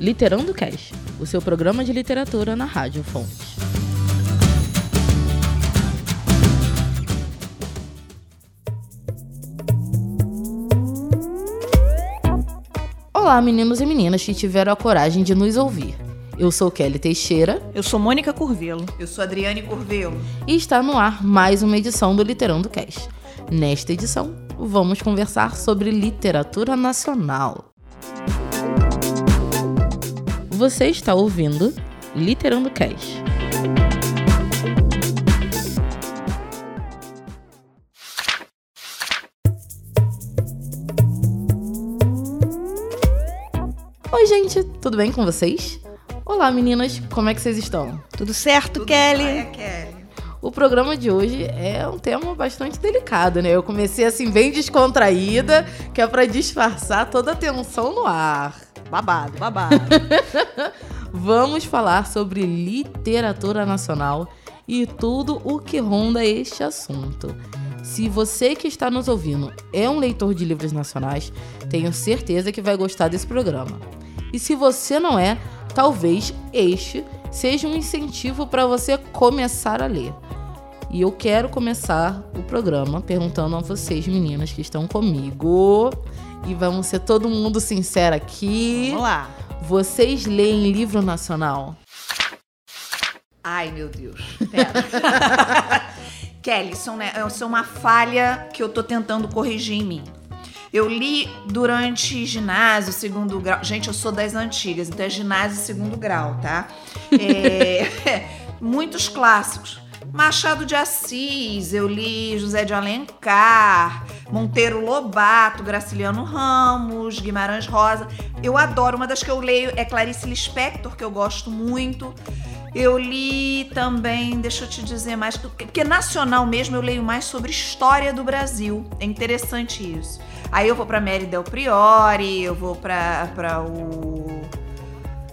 Literando Cast, o seu programa de literatura na Rádio Fontes. Olá, meninos e meninas que tiveram a coragem de nos ouvir. Eu sou Kelly Teixeira. Eu sou Mônica Curvelo. Eu sou Adriane Curvelo. E está no ar mais uma edição do Literando Cast. Nesta edição, vamos conversar sobre literatura nacional. Você está ouvindo Literando Cast. Oi, gente, tudo bem com vocês? Olá, meninas, como é que vocês estão? Tudo certo, Tudo Kelly? jóia, Kelly. O programa de hoje é um tema bastante delicado, né? Eu comecei assim bem descontraída, que é para disfarçar toda a tensão no ar. Babado, babado. Vamos falar sobre literatura nacional e tudo o que ronda este assunto. Se você que está nos ouvindo é um leitor de livros nacionais, tenho certeza que vai gostar desse programa. E se você não é, talvez este seja um incentivo para você começar a ler. E eu quero começar o programa perguntando a vocês, meninas que estão comigo, e vamos ser todo mundo sincero aqui. Vamos lá. Vocês leem livro nacional? Ai, meu Deus. Pera. Kelly, é um ne- isso é uma falha que eu tô tentando corrigir em mim. Eu li durante ginásio, segundo grau. Gente, eu sou das antigas, então é ginásio segundo grau, tá? É, muitos clássicos. Machado de Assis, eu li José de Alencar, Monteiro Lobato, Graciliano Ramos, Guimarães Rosa. Eu adoro, uma das que eu leio é Clarice Lispector, que eu gosto muito. Eu li também, deixa eu te dizer mais, porque nacional mesmo eu leio mais sobre história do Brasil. É interessante isso. Aí eu vou pra Mary Del Priori, eu vou pra o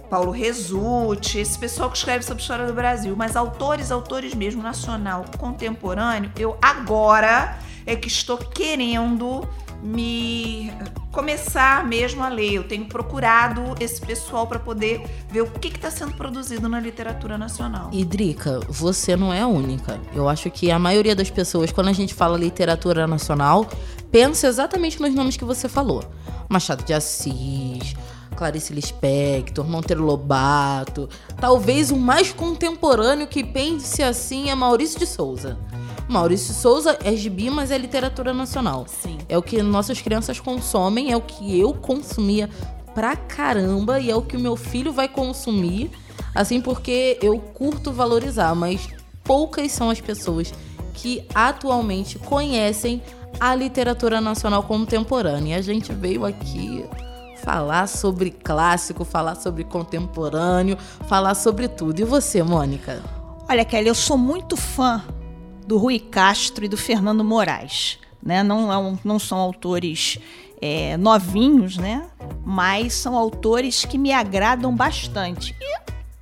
Paulo Resutti, esse pessoal que escreve sobre história do Brasil, mas autores, autores mesmo, nacional, contemporâneo, eu agora é que estou querendo me começar mesmo a ler. Eu tenho procurado esse pessoal para poder ver o que está sendo produzido na literatura nacional. E Drica, você não é a única. Eu acho que a maioria das pessoas, quando a gente fala literatura nacional, pensa exatamente nos nomes que você falou. Machado de Assis, Clarice Lispector, Monteiro Lobato. Talvez o mais contemporâneo que pense assim é Maurício de Souza. Maurício de Souza é gibi, mas é literatura nacional. Sim. É o que nossas crianças consomem, é o que eu consumia pra caramba e é o que o meu filho vai consumir, assim porque eu curto valorizar, mas poucas são as pessoas que atualmente conhecem a literatura nacional contemporânea. E a gente veio aqui falar sobre clássico, falar sobre contemporâneo, falar sobre tudo. E você, Mônica? Olha, Kelly, eu sou muito fã do Rui Castro e do Fernando Moraes. Né? Não, é não são autores é, novinhos, né? Mas são autores que me agradam bastante. E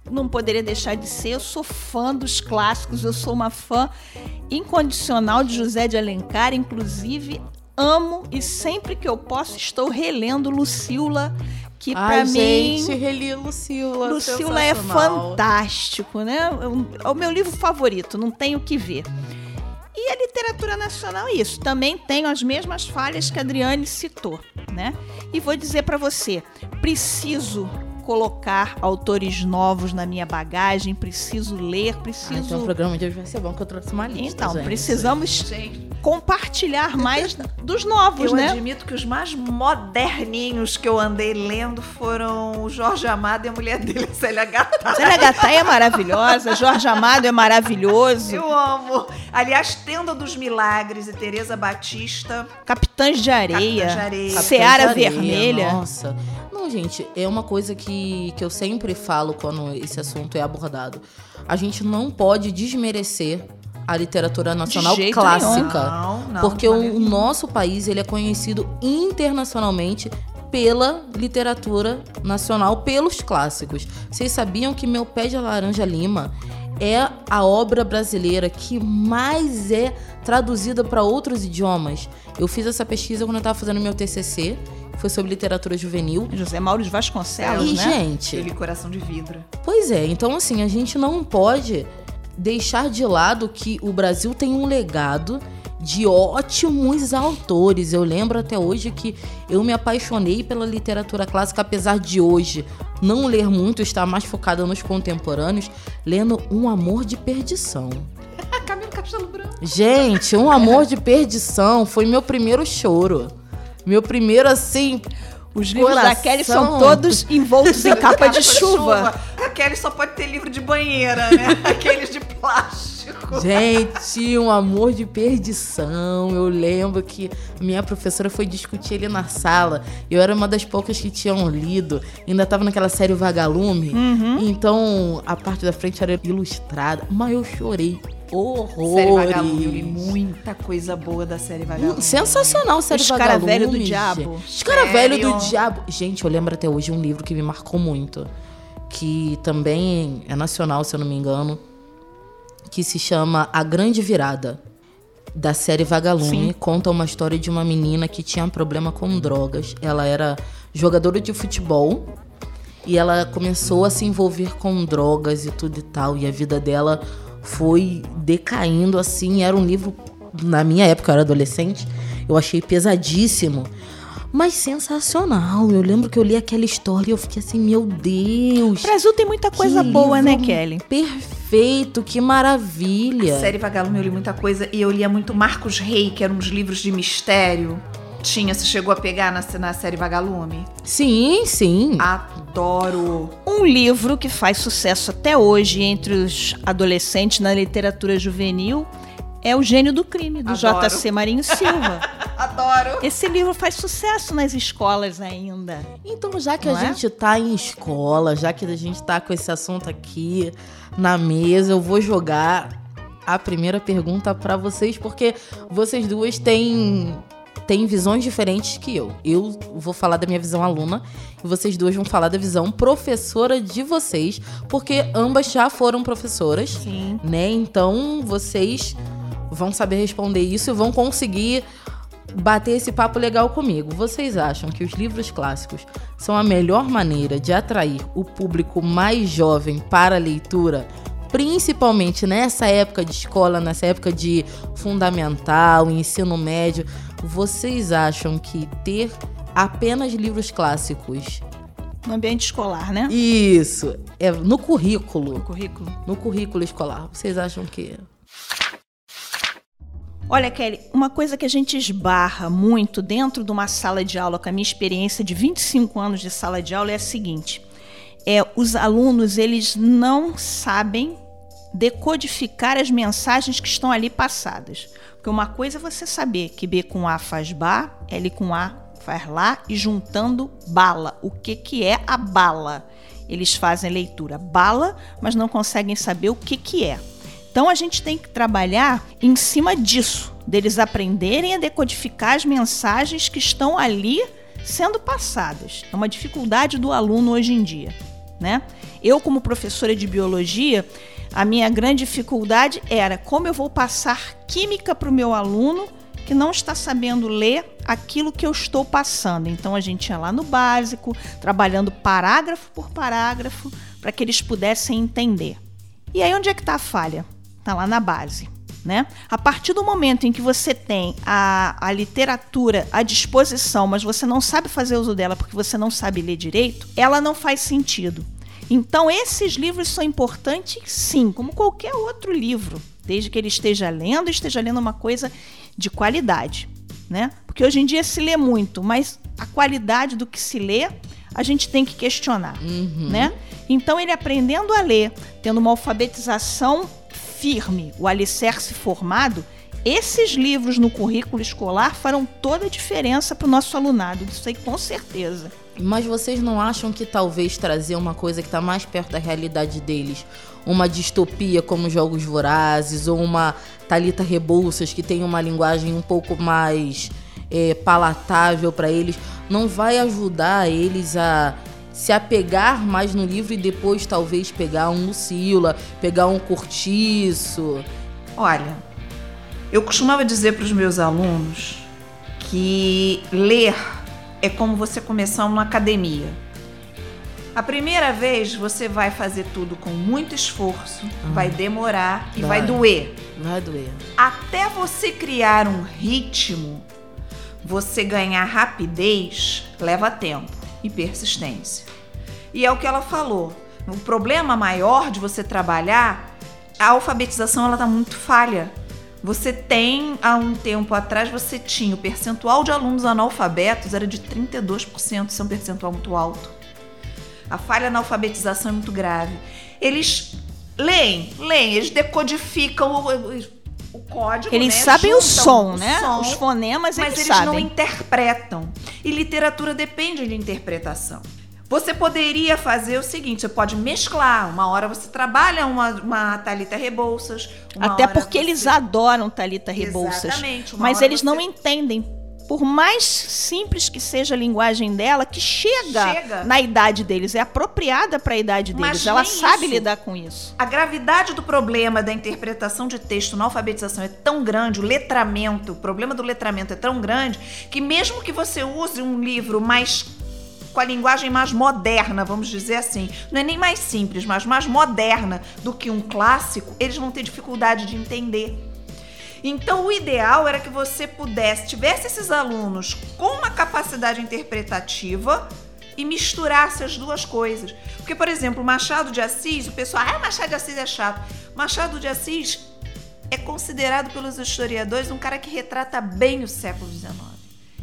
não poderia deixar de ser, eu sou fã dos clássicos, eu sou uma fã incondicional de José de Alencar, inclusive amo e sempre que eu posso estou relendo Lucila, que para mim gente, reli Lucila. Lucila é fantástico, né? É É o meu livro favorito, não tenho o que ver. E a literatura nacional é isso. Também tenho as mesmas falhas que a Adriane citou, né? E vou dizer para você, preciso colocar autores novos na minha bagagem, preciso ler, Ah, preciso então o programa de hoje vai ser bom que eu trouxe uma lista. Então, gente. precisamos Gente, compartilhar mais dos novos, eu né? admito que os mais moderninhos que eu andei lendo foram o Jorge Amado e a mulher dele, Célia Gata. Célia Gattai é maravilhosa, Jorge Amado é maravilhoso, Eu amo. Aliás, Tenda dos Milagres e Tereza Batista. Capitães de Areia, Capitães de Areia. Capitães Seara de Areia, Vermelha. Nossa. Não, gente, é uma coisa que, que eu sempre falo quando esse assunto é abordado. A gente não pode desmerecer a literatura nacional clássica. Não, não. porque de o, nosso país ele é conhecido internacionalmente pela literatura nacional, pelos clássicos. Vocês sabiam que Meu Pé de Laranja Lima é a obra brasileira que mais é traduzida para outros idiomas? Eu fiz essa pesquisa quando eu estava fazendo meu TCC foi sobre literatura juvenil. José Mauro de Vasconcelos, e, né? gente, Aquele coração de vidro. Pois é, então assim, a gente não pode deixar de lado que o Brasil tem um legado de ótimos autores. Eu lembro até hoje que eu me apaixonei pela literatura clássica, apesar de hoje não ler muito, estar mais focada nos contemporâneos, lendo Um Amor de Perdição. Camilo Castelo Branco. Gente, Um Amor de Perdição foi meu primeiro choro. Meu primeiro, assim, Os livros da Coração. Kelly são todos envoltos em capa de chuva. A Kelly só pode ter livro de banheira, né? Aqueles de plástico. Gente, um amor de perdição. Eu lembro que minha professora foi discutir ele na sala. Eu era uma das poucas que tinham lido. Ainda tava naquela série Vagalume. Então a parte da frente era ilustrada. Mas eu chorei horrores. Série Vagalume. Muita coisa boa da série Vagalume. Sensacional, série Os Cara Vagalume. Velho do. Diabo. Os cara velho do diabo. Gente, eu lembro até hoje um livro que me marcou muito. Que também é nacional, se eu não me engano. Que se chama A Grande Virada. Da série Vagalume. Conta uma história de uma menina que tinha problema com drogas. Ela era jogadora de futebol. E ela começou a se envolver com drogas e tudo e tal. E a vida dela foi decaindo assim. Era um livro, na minha época, eu era adolescente, eu achei pesadíssimo. Mas sensacional. Eu lembro que eu li aquela história e eu fiquei assim, meu Deus. O Brasil tem muita coisa boa, né, Kelly? Perfeito, que maravilha. Série Vagalume eu li muita coisa e eu lia muito Marcos Rey, que eram uns livros de mistério. Tinha, você chegou a pegar na, na série Vagalume? Sim, sim. Adoro. Um livro que faz sucesso até hoje entre os adolescentes na literatura juvenil é O Gênio do Crime, do. J.C. Marinho Silva. Adoro. Esse livro faz sucesso nas escolas ainda. Então, já que Não a é? gente tá em escola, já que a gente tá com esse assunto aqui na mesa, eu vou jogar a primeira pergunta pra vocês, porque vocês duas têm, têm visões diferentes que eu. Eu vou falar da minha visão aluna e vocês duas vão falar da visão professora de vocês, porque ambas já foram professoras Sim. né? Então vocês vão saber responder isso e vão conseguir bater esse papo legal comigo. Vocês acham que os livros clássicos são a melhor maneira de atrair o público mais jovem para a leitura? Principalmente nessa época de escola, nessa época de fundamental, ensino médio, vocês acham que ter apenas livros clássicos, No ambiente escolar, né? isso, é no currículo, O currículo. no currículo escolar, vocês acham que Olha, Kelly, uma coisa que a gente esbarra muito dentro de uma sala de aula, com a minha experiência de 25 anos de sala de aula, é a seguinte: é, os alunos eles não sabem decodificar as mensagens que estão ali passadas. Porque uma coisa é você saber que B com A faz Ba, L com A faz Lá, e juntando bala. O que, que é a bala? Eles fazem leitura bala, mas não conseguem saber o que, que é. Então a gente tem que trabalhar em cima disso, deles aprenderem a decodificar as mensagens que estão ali sendo passadas. É uma dificuldade do aluno hoje em dia, né? Eu como professora de biologia, a minha grande dificuldade era como eu vou passar química para o meu aluno que não está sabendo ler aquilo que eu estou passando. Então a gente ia lá no básico, trabalhando parágrafo por parágrafo, para que eles pudessem entender. E aí onde é que está a falha? Está lá na base. Né? A partir do momento em que você tem a, a literatura à disposição, mas você não sabe fazer uso dela porque você não sabe ler direito, ela não faz sentido. Então, esses livros são importantes, sim, como qualquer outro livro, desde que ele esteja lendo, esteja lendo uma coisa de qualidade, né? Porque hoje em dia se lê muito, mas a qualidade do que se lê a gente tem que questionar, né? Então, ele aprendendo a ler, tendo uma alfabetização firme, o alicerce formado, esses livros no currículo escolar farão toda a diferença para o nosso alunado, isso aí com certeza. Mas vocês não acham que talvez trazer uma coisa que está mais perto da realidade deles, uma distopia como Jogos Vorazes ou uma Talita Rebouças que tem uma linguagem um pouco mais é, palatável para eles, não vai ajudar eles a se apegar mais no livro e depois talvez pegar um Lucila, pegar um Cortiço? Olha, eu costumava dizer para os meus alunos que ler é como você começar uma academia. A primeira vez você vai fazer tudo com muito esforço, vai demorar e vai, Vai. doer. Vai doer. Até você criar um ritmo, você ganhar rapidez, leva tempo e persistência. E é o que ela falou. O problema maior de você trabalhar, a alfabetização ela tá muito falha. Você tem, há um tempo atrás, você tinha o percentual de alunos analfabetos era de 32%, isso é um percentual muito alto. A falha na alfabetização é muito grave. Eles leem, leem, eles decodificam o, o- o código. Eles né? sabem o Juntam som, o né? som, Os fonemas mas eles, eles não sabem. interpretam. E literatura depende de interpretação. Você poderia fazer o seguinte: você pode mesclar. Uma hora você trabalha uma, uma Thalita Rebouças. uma Até porque você- eles adoram Thalita Rebouças. Exatamente, Mas eles não você- entendem. Por mais simples que seja a linguagem dela, que chega, Chega. na idade deles, é apropriada para a idade Mas deles. Ela sabe isso. lidar com isso. A gravidade do problema da interpretação de texto na alfabetização é tão grande, o letramento, o problema do letramento é tão grande, que mesmo que você use um livro mais com a linguagem mais moderna, vamos dizer assim, não é nem mais simples, mas mais moderna do que um clássico, eles vão ter dificuldade de entender. Então, o ideal era que você pudesse, tivesse esses alunos com uma capacidade interpretativa e misturasse as duas coisas. Porque, por exemplo, Machado de Assis, o pessoal, ah, Machado de Assis é chato. Machado de Assis é considerado pelos historiadores um cara que retrata bem o século XIX.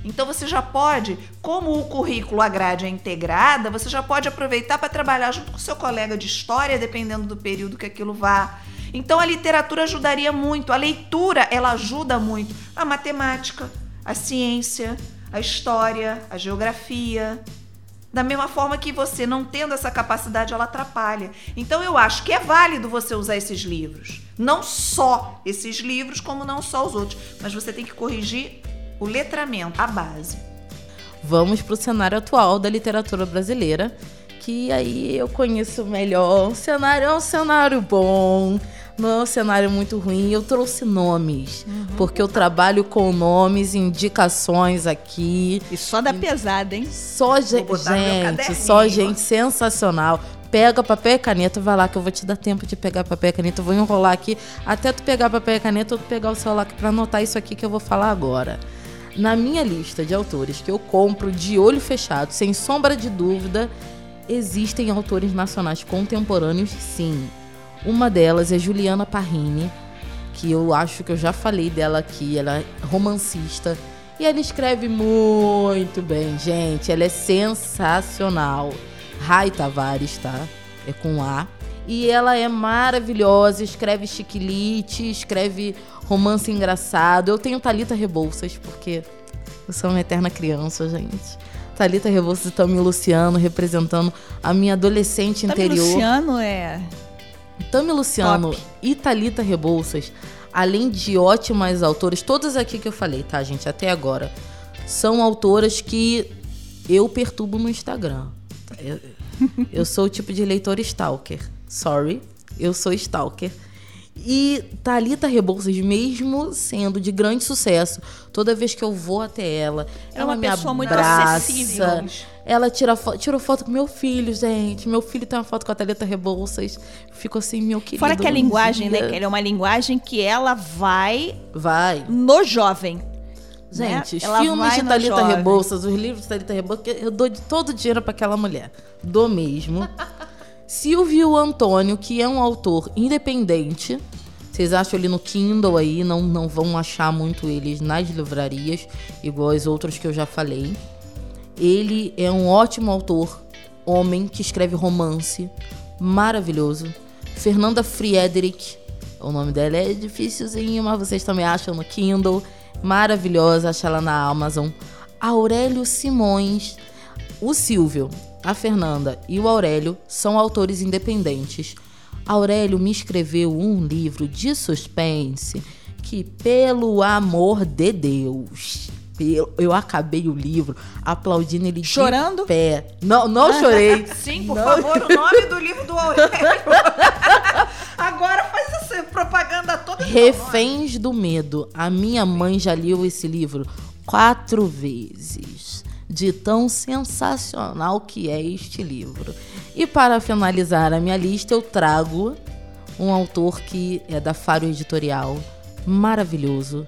Então você já pode, como o currículo a é integrada, você já pode aproveitar para trabalhar junto com seu colega de história, dependendo do período que aquilo vá. Então a literatura ajudaria muito, a leitura ela ajuda muito, a matemática, a ciência, a história, a geografia. Da mesma forma que você não tendo essa capacidade, ela atrapalha. Então eu acho que é válido você usar esses livros. Não só esses livros, como não só os outros. Mas você tem que corrigir o letramento, a base. Vamos pro cenário atual da literatura brasileira, que aí eu conheço melhor. O cenário é um cenário bom, não é um cenário muito ruim. Eu trouxe nomes, porque eu trabalho com nomes, indicações aqui. E só dá pesada, hein? Só gente, gente, só gente sensacional. Pega papel e caneta, vai lá que eu vou te dar tempo de pegar papel e caneta. Eu vou enrolar aqui até tu pegar papel e caneta ou tu pegar o celular pra anotar isso aqui que eu vou falar agora. Na minha lista de autores que eu compro de olho fechado, sem sombra de dúvida, existem autores nacionais contemporâneos, sim. Uma delas é Juliana Parrini, que eu acho que eu já falei dela aqui. Ela é romancista e ela escreve muito bem, gente. Ela é sensacional. Rai Tavares, tá? É com A. E ela é maravilhosa, escreve chiquilite, escreve romance engraçado. Eu tenho Talita Rebouças, porque eu sou uma eterna criança, gente. Talita Rebouças e Tami Luciano representando a minha adolescente Tami interior. Luciano é. Tami Luciano Top. e Thalita Rebouças, além de ótimas autoras, todas aqui que eu falei, tá, gente, até agora, são autoras que eu perturbo no Instagram. Eu, eu sou o tipo de leitor stalker. Sorry, eu sou stalker. E Thalita Rebouças, mesmo sendo de grande sucesso, toda vez que eu vou até ela, É ela uma me pessoa muito abraça. acessível. Ela tira fo tirou foto com meu filho, gente. Meu filho tem uma foto com a Thalita Rebouças. Ficou assim, meu querido. Fora que a linguagem, dia. né, Kelly? É uma linguagem que ela vai Vai. no jovem. Gente, né? os Ela filmes de Thalita. Rebouças, os livros de Thalita Rebouças, eu dou de todo o dinheiro pra aquela mulher. Dou mesmo. Silvio Antônio, que é um autor independente. Vocês acham ele no Kindle aí, não, não vão achar muito eles nas livrarias, igual os outros que eu já falei. Ele é um ótimo autor, homem, que escreve romance, maravilhoso. Fernanda Friedrich, o nome dela é difícilzinho, mas vocês também acham no Kindle. Maravilhosa, acha ela na Amazon. Aurélio Simões, o Silvio, a Fernanda e o Aurélio são autores independentes. Aurélio me escreveu um livro de suspense que, pelo amor de Deus, pelo- eu acabei o livro aplaudindo ele Chorando? de pé. Não, não chorei. Sim, por Não. favor, o nome do livro do Aurélio. Agora faz essa propaganda toda. Reféns do Medo. A minha mãe já leu esse livro quatro vezes. De tão sensacional que é este livro. E para finalizar a minha lista, eu trago um autor que é da Faro Editorial, maravilhoso,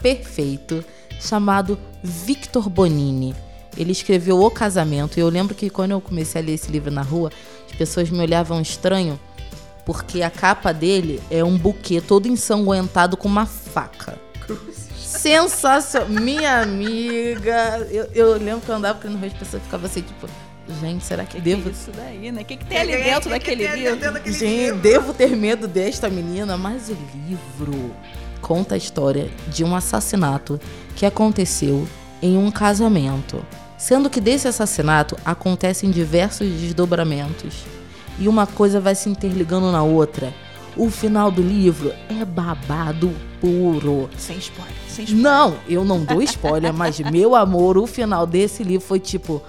perfeito, chamado Victor Bonini. Ele escreveu O Casamento e eu lembro que quando eu comecei a ler esse livro na rua, as pessoas me olhavam estranho porque a capa dele é um buquê todo ensanguentado com uma faca. Sensacional. Minha amiga. Eu, eu lembro que eu andava no Rio, as pessoas ficavam assim, tipo, gente, será que, que devo. É isso daí, né? O que, que tem ali dentro que daquele que livro? Dentro daquele gente, livro? devo ter medo desta menina, mas o livro conta a história de um assassinato que aconteceu em um casamento. Sendo que desse assassinato acontecem diversos desdobramentos e uma coisa vai se interligando na outra. O final do livro é babado puro. Sem spoiler, sem spoiler. Não, eu não dou spoiler, mas meu amor, o final desse livro foi tipo: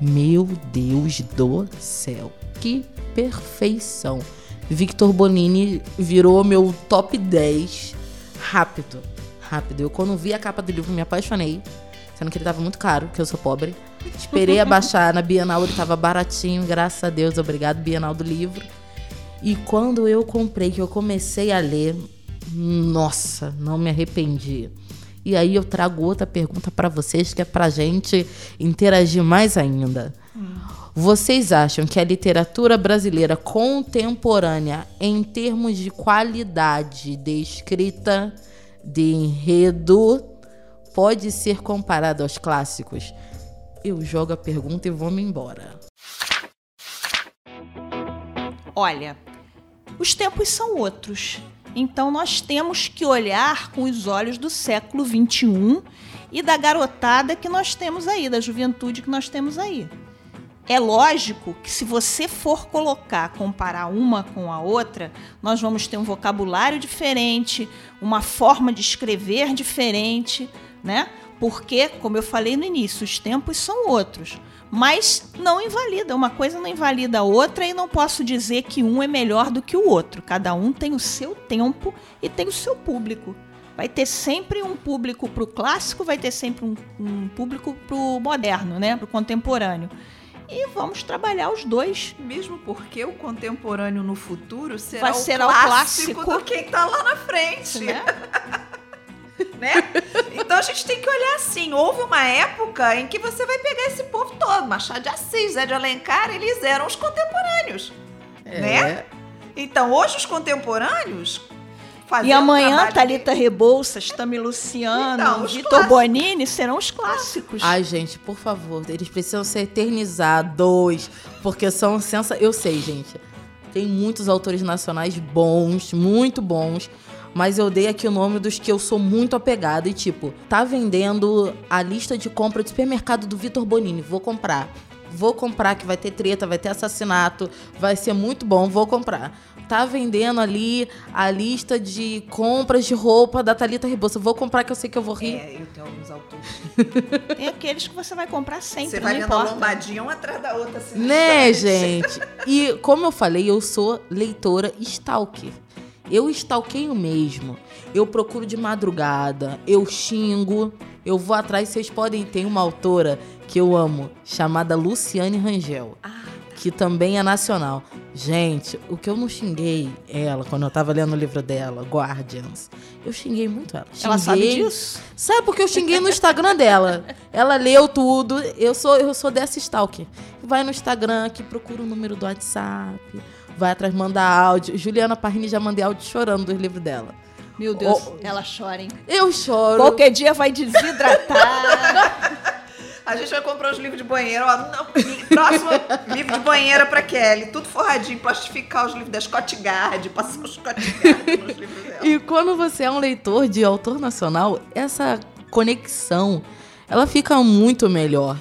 Meu Deus do céu, que perfeição. Victor Bonini virou meu top 10 rápido. Rápido. Eu quando vi a capa do livro me apaixonei. Sendo que ele tava muito caro, porque eu sou pobre. Esperei abaixar na Bienal, ele tava baratinho, graças a Deus, obrigado, Bienal do Livro. E quando eu comprei, que eu comecei a ler, nossa, não me arrependi. E aí eu trago outra pergunta para vocês, que é pra gente interagir mais ainda. Vocês acham que a literatura brasileira contemporânea, em termos de qualidade de escrita, de enredo, pode ser comparado aos clássicos? Eu jogo a pergunta e vou me embora. Olha, os tempos são outros. Então nós temos que olhar com os olhos do século XXI e da garotada que nós temos aí, da juventude que nós temos aí. É lógico que se você for colocar, comparar uma com a outra, nós vamos ter um vocabulário diferente, uma forma de escrever diferente, né? Porque, como eu falei no início, os tempos são outros. Mas não invalida, uma coisa não invalida a outra e não posso dizer que um é melhor do que o outro. Cada um tem o seu tempo e tem o seu público. Vai ter sempre um público para o clássico, vai ter sempre um, um público para o moderno, né? para o contemporâneo. E vamos trabalhar os dois. Mesmo porque o contemporâneo no futuro será, vai ser o, clássico o clássico do quem está lá na frente. Né? né? Então a gente tem que olhar assim. Houve uma época em que você vai pegar esse povo todo. Machado de Assis, Zé de Alencar, eles eram os contemporâneos. É. Né? Então, hoje os contemporâneos. E amanhã, um Thalita de... Rebouças, Tami Luciano, então, Vitor Bonini serão os clássicos. Ai, gente, por favor, eles precisam ser eternizados, porque são sensa... Eu sei, gente. Tem muitos autores nacionais bons, muito bons, mas eu dei aqui o nome dos que eu sou muito apegada e tipo, tá vendendo a lista de compra do supermercado do Vitor Bonini, vou comprar. Vou comprar que vai ter treta, vai ter assassinato, vai ser muito bom, vou comprar. Tá vendendo ali a lista de compras de roupa da Thalita Rebouça. Vou comprar que eu sei que eu vou rir. É, eu tenho alguns autores. Tem aqueles que você vai comprar sempre, Você vai vendo a lombadinha uma atrás da outra. Assim, né, gente? E como eu falei, eu sou leitora stalker. Eu stalkeio mesmo. Eu procuro de madrugada, eu xingo, eu vou atrás. Vocês podem ter uma autora que eu amo, chamada Luciane Rangel, ah. que também é nacional. Gente, o que eu não xinguei ela quando eu tava lendo o livro dela, Guardians, eu xinguei muito ela. Xinguei, ela sabe disso? Sabe porque eu xinguei no Instagram dela. Ela leu tudo. Eu sou eu sou dessa stalker. Vai no Instagram que procura o número do WhatsApp vai atrás, manda áudio. Juliana Parrini já mandei áudio chorando dos livros dela. Meu Deus, oh, ela chora, hein? Eu choro. Qualquer dia vai desidratar. A gente vai comprar os livros de banheiro. Ó, não, próximo livro de banheira pra Kelly. Tudo forradinho, plastificar os livros da Scott Gard, passar os Scott Gard nos livros dela. E quando você é um leitor de autor nacional, essa conexão, ela fica muito melhor.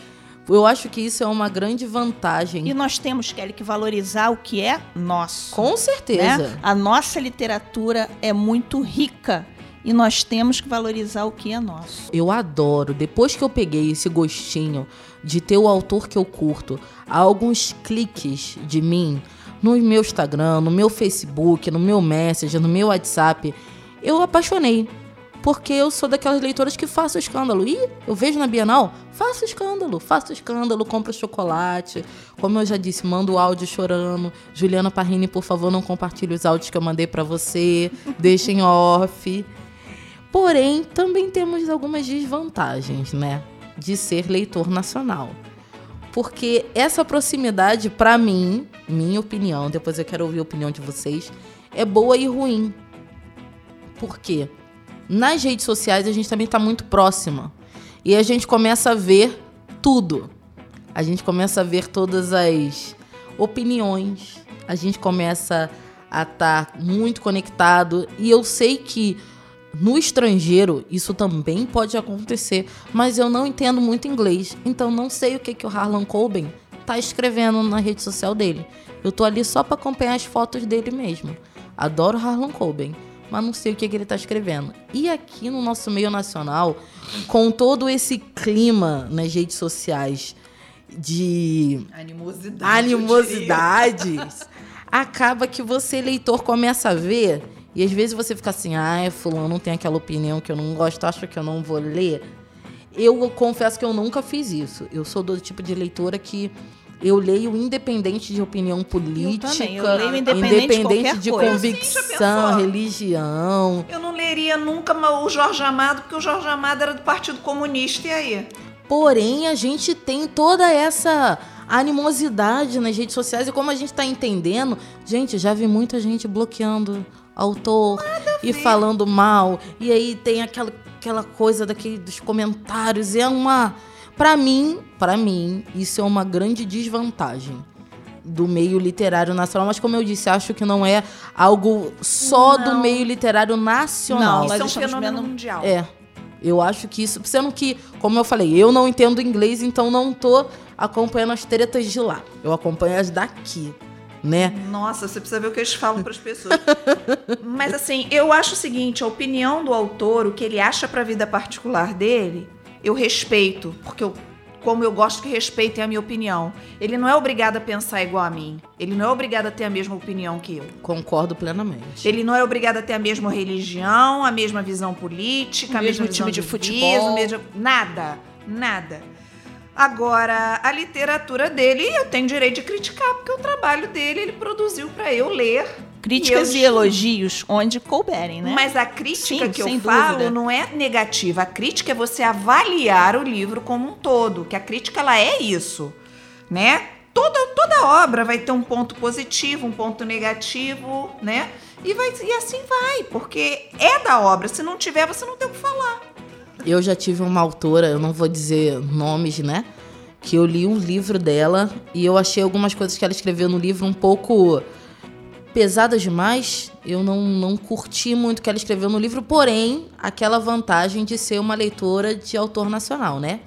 Eu acho que isso é uma grande vantagem. E nós temos, Kelly, que valorizar o que é nosso. Com certeza. Né? A nossa literatura é muito rica e nós temos que valorizar o que é nosso. Eu adoro. Depois que eu peguei esse gostinho de ter o autor que eu curto, há alguns cliques de mim no meu Instagram, no meu Facebook, no meu Messenger, no meu WhatsApp, eu apaixonei. Porque eu sou daquelas leitoras que faço escândalo. E eu vejo na Bienal, faço escândalo, faço escândalo, compro chocolate. Como eu já disse, mando áudio chorando. Juliana Parrini, por favor, não compartilhe os áudios que eu mandei para você. Deixem off. Porém, também temos algumas desvantagens, né? De ser leitor nacional. Porque essa proximidade, para mim, minha opinião, depois eu quero ouvir a opinião de vocês, é boa e ruim. Por quê? Nas redes sociais a gente também está muito próxima. E a gente começa a ver tudo. A gente começa a ver todas as opiniões. A gente começa a estar tá muito conectado. E eu sei que no estrangeiro isso também pode acontecer, mas eu não entendo muito inglês, então não sei o que, que o Harlan Coben está escrevendo na rede social dele. Eu tô ali só para acompanhar as fotos dele mesmo. Adoro Harlan Coben mas não sei o que, que ele está escrevendo. E aqui no nosso meio nacional, com todo esse clima nas redes sociais de Animosidade, animosidades, acaba que você, leitor, começa a ver, e às vezes você fica assim, ah, fulano tem aquela opinião que eu não gosto, acho que eu não vou ler. Eu confesso que eu nunca fiz isso. Eu sou do tipo de leitora que eu leio independente de opinião política, eu também. Eu leio independente, independente de, de convicção, religião. Eu não leria nunca o Jorge Amado, porque o Jorge Amado era do Partido Comunista, e aí? Porém, a gente tem toda essa animosidade nas redes sociais e como a gente está entendendo, gente, já vi muita gente bloqueando autor e falando mal. E aí tem aquela, aquela coisa daquele, dos comentários. É uma para mim, para mim, isso é uma grande desvantagem do meio literário nacional, mas como eu disse, acho que não é algo só não. do meio literário nacional. Não, isso é um fenômeno mundial. É. Eu acho que isso, sendo que, como eu falei, eu não entendo inglês, então não tô acompanhando as tretas de lá. Eu acompanho as daqui, né? Nossa, você precisa ver o que eles falam para as pessoas. Mas assim, eu acho o seguinte, a opinião do autor, o que ele acha para a vida particular dele, eu respeito, porque eu, como eu gosto que respeitem a minha opinião. Ele não é obrigado a pensar igual a mim. Ele não é obrigado a ter a mesma opinião que eu. Concordo plenamente. Ele não é obrigado a ter a mesma religião, a mesma visão política, o a mesma time de, de futebol, mesmo, nada, nada. Agora, a literatura dele, eu tenho direito de criticar, porque o trabalho dele ele produziu para eu ler Críticas e, e, elogios onde couberem, né? Mas a crítica Sim, que eu falo dúvida. não é negativa. A crítica é você avaliar o livro como um todo. Que a crítica ela é isso, né? Toda, toda obra vai ter um ponto positivo, um ponto negativo, né? E, vai, e assim vai, porque é da obra. Se não tiver, você não tem o que falar. Eu já tive uma autora, eu não vou dizer nomes, né? Que eu li um livro dela e eu achei algumas coisas que ela escreveu no livro um pouco pesadas demais. Eu não, não curti muito o que ela escreveu no livro, porém, aquela vantagem de ser uma leitora de autor nacional, né?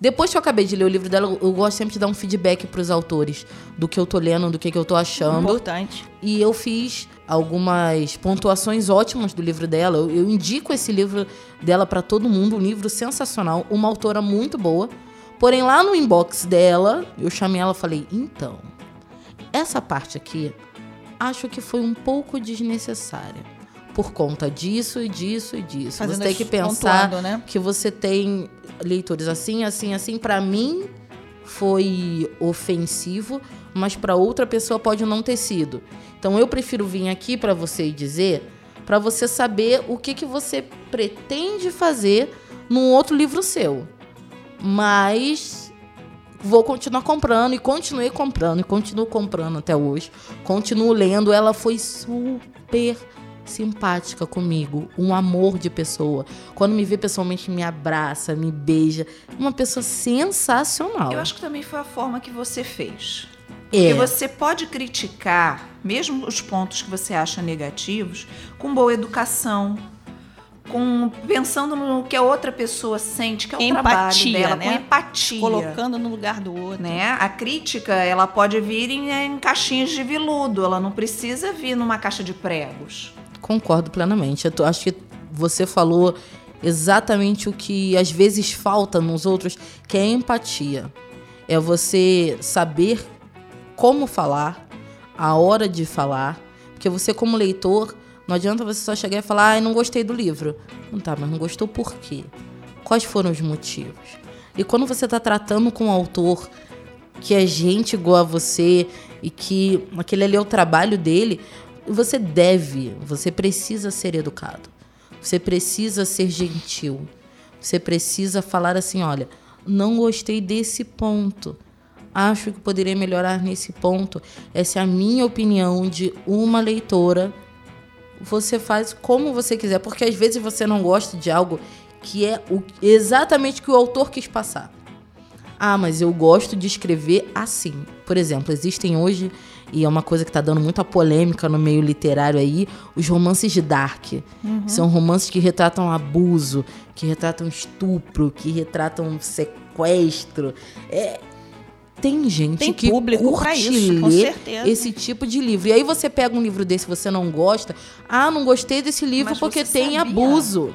Depois que eu acabei de ler o livro dela, eu gosto sempre de dar um feedback para os autores do que eu tô lendo, do que, que eu tô achando. Importante. E eu fiz algumas pontuações ótimas do livro dela. Eu, eu indico esse livro dela para todo mundo, um livro sensacional, uma autora muito boa. Porém, lá no inbox dela, eu chamei ela e falei: então, essa parte aqui acho que foi um pouco desnecessária. Por conta disso e disso e disso. Fazendo você tem que pensar né? que você tem leitores assim, assim, assim. Para mim foi ofensivo, mas para outra pessoa pode não ter sido. Então eu prefiro vir aqui para você e dizer, para você saber o que, que você pretende fazer num outro livro seu. Mas vou continuar comprando e continuei comprando e continuo comprando até hoje. Continuo lendo. Ela foi super simpática comigo, um amor de pessoa. Quando me vê pessoalmente, me abraça, me beija. Uma pessoa sensacional. Eu acho que também foi a forma que você fez. É. Porque você pode criticar, mesmo os pontos que você acha negativos, com boa educação, com pensando no que a outra pessoa sente, que é o empatia, trabalho dela, né? com empatia. Colocando no lugar do outro. Né? A crítica, ela pode vir em, em caixinhas de viludo, ela não precisa vir numa caixa de pregos. Concordo plenamente. Eu acho que você falou exatamente o que às vezes falta nos outros, que é a empatia. É você saber como falar, a hora de falar, porque você como leitor Não adianta você só chegar e falar, ai, não gostei do livro. Não tá, mas não gostou por quê? Quais foram os motivos? E quando você está tratando com um autor que é gente igual a você e que aquele ali é o trabalho dele, você deve, você precisa ser educado. Você precisa ser gentil. Você precisa falar assim, olha, não gostei desse ponto. Acho que poderia melhorar nesse ponto. Essa é a minha opinião de uma leitora. Você faz como você quiser, porque às vezes você não gosta de algo que é o, exatamente o que o autor quis passar. Ah, mas eu gosto de escrever assim. Por exemplo, existem hoje, e é uma coisa que está dando muita polêmica no meio literário aí, os romances de Dark. Uhum. São romances que retratam abuso, que retratam estupro, que retratam sequestro. É, tem gente tem que público curte isso, ler esse tipo de livro. E aí você pega um livro desse e você não gosta. Ah, não gostei desse livro Mas porque tem abuso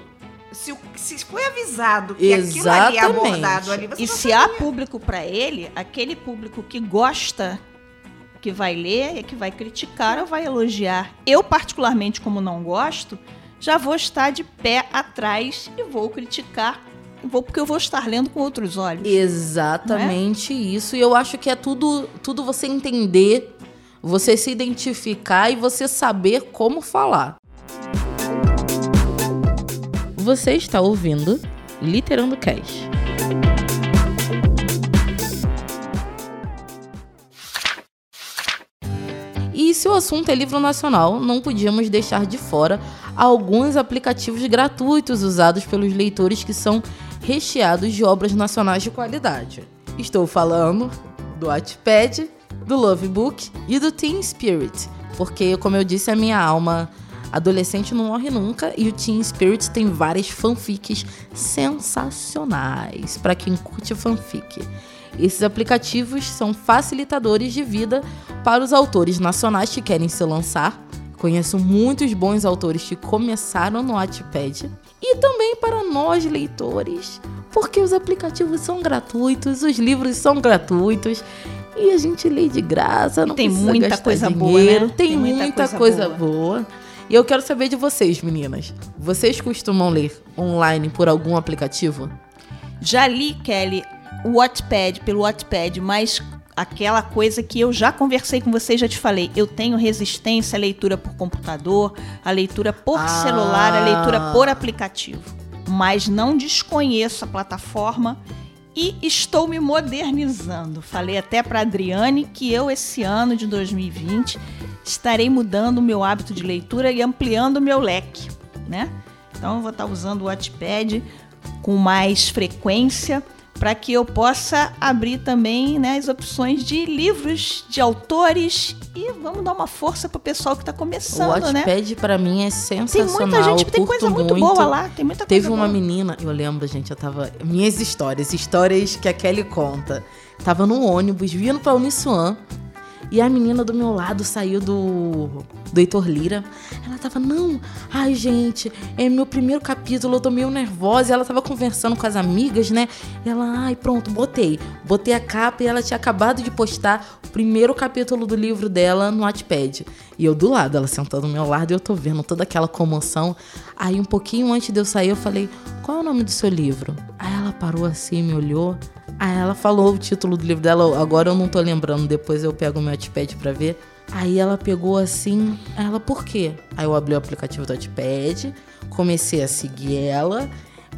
se, se foi avisado que Exatamente. aquilo ali é abordado ali, você E se há público para ele, aquele público que gosta, que vai ler, é que vai criticar ou vai elogiar. Eu, particularmente, como não gosto, já vou estar de pé atrás e vou criticar. Vou porque eu vou estar lendo com outros olhos. Exatamente é? isso. E eu acho que é tudo, tudo você entender, você se identificar e você saber como falar. Você está ouvindo Literando Cash. E se o assunto é livro nacional, não podíamos deixar de fora alguns aplicativos gratuitos usados pelos leitores que são recheados de obras nacionais de qualidade. Estou falando do Wattpad, do Lovebook e do Teen Spirit, porque, como eu disse, a minha alma Adolescente não morre nunca e o Teen Spirit tem várias fanfics sensacionais para quem curte fanfic. Esses aplicativos são facilitadores de vida para os autores nacionais que querem se lançar. Conheço muitos bons autores que começaram no Wattpad e também para nós leitores, porque os aplicativos são gratuitos, os livros são gratuitos e a gente lê de graça, não tem muita coisa dinheiro, boa, né? tem, tem muita, muita, coisa, coisa boa. boa. E eu quero saber de vocês, meninas. Vocês costumam ler online por algum aplicativo? Já li, Kelly, o Wattpad pelo Wattpad, mas aquela coisa que eu já conversei com vocês, já te falei. Eu tenho resistência à leitura por computador, à leitura por ah. celular, à leitura por aplicativo. Mas não desconheço a plataforma e estou me modernizando. Falei até para Adriane que eu esse ano de 2020 estarei mudando o meu hábito de leitura e ampliando o meu leque, né? Então eu vou estar usando o Wattpad com mais frequência para que eu possa abrir também né, as opções de livros, de autores e vamos dar uma força pro pessoal que está começando, o né? O Wattpad para mim é sensacional. Tem muita gente, tem coisa muito, muito, boa lá, tem muita Teve coisa uma boa. menina, eu lembro, gente, eu tava minhas histórias, histórias que a Kelly conta. Tava no ônibus vindo para Uniswan e a menina do meu lado saiu do, do Heitor Lira. Ela tava, não, ai gente, é meu primeiro capítulo, eu tô meio nervosa. E ela tava conversando com as amigas, né? E ela, ai, pronto, botei. Botei a capa e ela tinha acabado de postar o primeiro capítulo do livro dela no Wattpad. E eu do lado, ela sentando do meu lado, e eu tô vendo toda aquela comoção. Aí um pouquinho antes de eu sair, eu falei, qual é o nome do seu livro? Aí ela parou assim, me olhou. Aí ela falou o título do livro dela, agora eu não tô lembrando, depois eu pego o meu Wattpad pra ver. Aí ela pegou assim, ela, por quê? Aí eu abri o aplicativo do Wattpad, comecei a seguir ela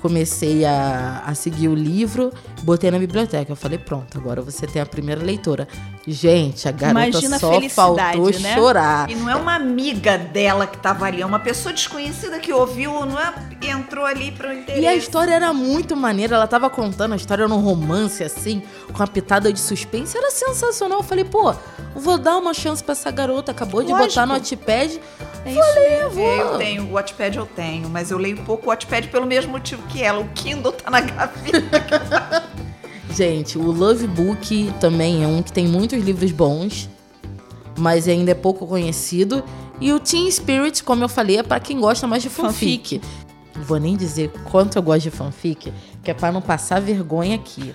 comecei a, a seguir o livro, botei na biblioteca. Eu falei, pronto, agora você tem a primeira leitora. Gente, a garota Imagina só a faltou né? chorar. E não é uma amiga dela que tava ali, é uma pessoa desconhecida que ouviu, não é? Entrou ali para o interesse. E a história era muito maneira, ela tava contando a história num romance assim, com a pitada de suspense, era sensacional. Eu falei, pô, vou dar uma chance para essa garota, acabou de Lógico. botar no Wattpad. É falei, vou. Eu tenho, o Wattpad eu tenho, mas eu leio pouco o Wattpad pelo mesmo motivo que ela. O Kindle tá na gaveta. Gente, o Love Book também é um que tem muitos livros bons, mas ainda é pouco conhecido. E o Teen Spirit, como eu falei, é para quem gosta mais de fanfic. fanfic. Vou nem dizer quanto eu gosto de fanfic, que é para não passar vergonha aqui.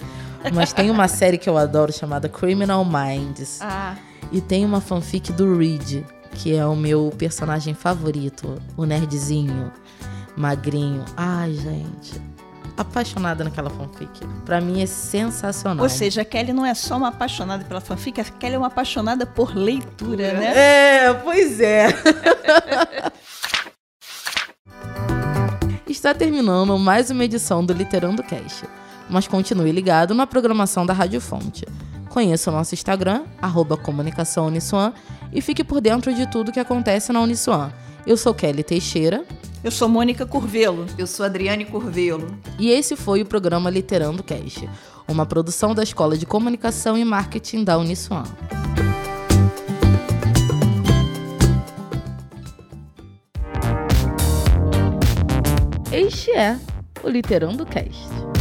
Mas tem uma série que eu adoro chamada Criminal Minds. Ah. E tem uma fanfic do Reed. Que é o meu personagem favorito, o nerdzinho, magrinho. Ai, gente. Apaixonada naquela fanfic. Pra mim é sensacional. Ou seja, a Kelly não é só uma apaixonada pela fanfic, a Kelly é uma apaixonada por leitura, né? É, pois é. Está terminando mais uma edição do Literando Cast, mas continue ligado na programação da Rádio Fonte. Conheça o nosso Instagram, arroba Comunicação Uniswan, e fique por dentro de tudo que acontece na Uniswan. Eu sou Kelly Teixeira. Eu sou Mônica Curvelo. Eu sou Adriane Curvelo. E esse foi o programa Literando Cast, uma produção da Escola de Comunicação e Marketing da Uniswan. Este é o Literando Cast.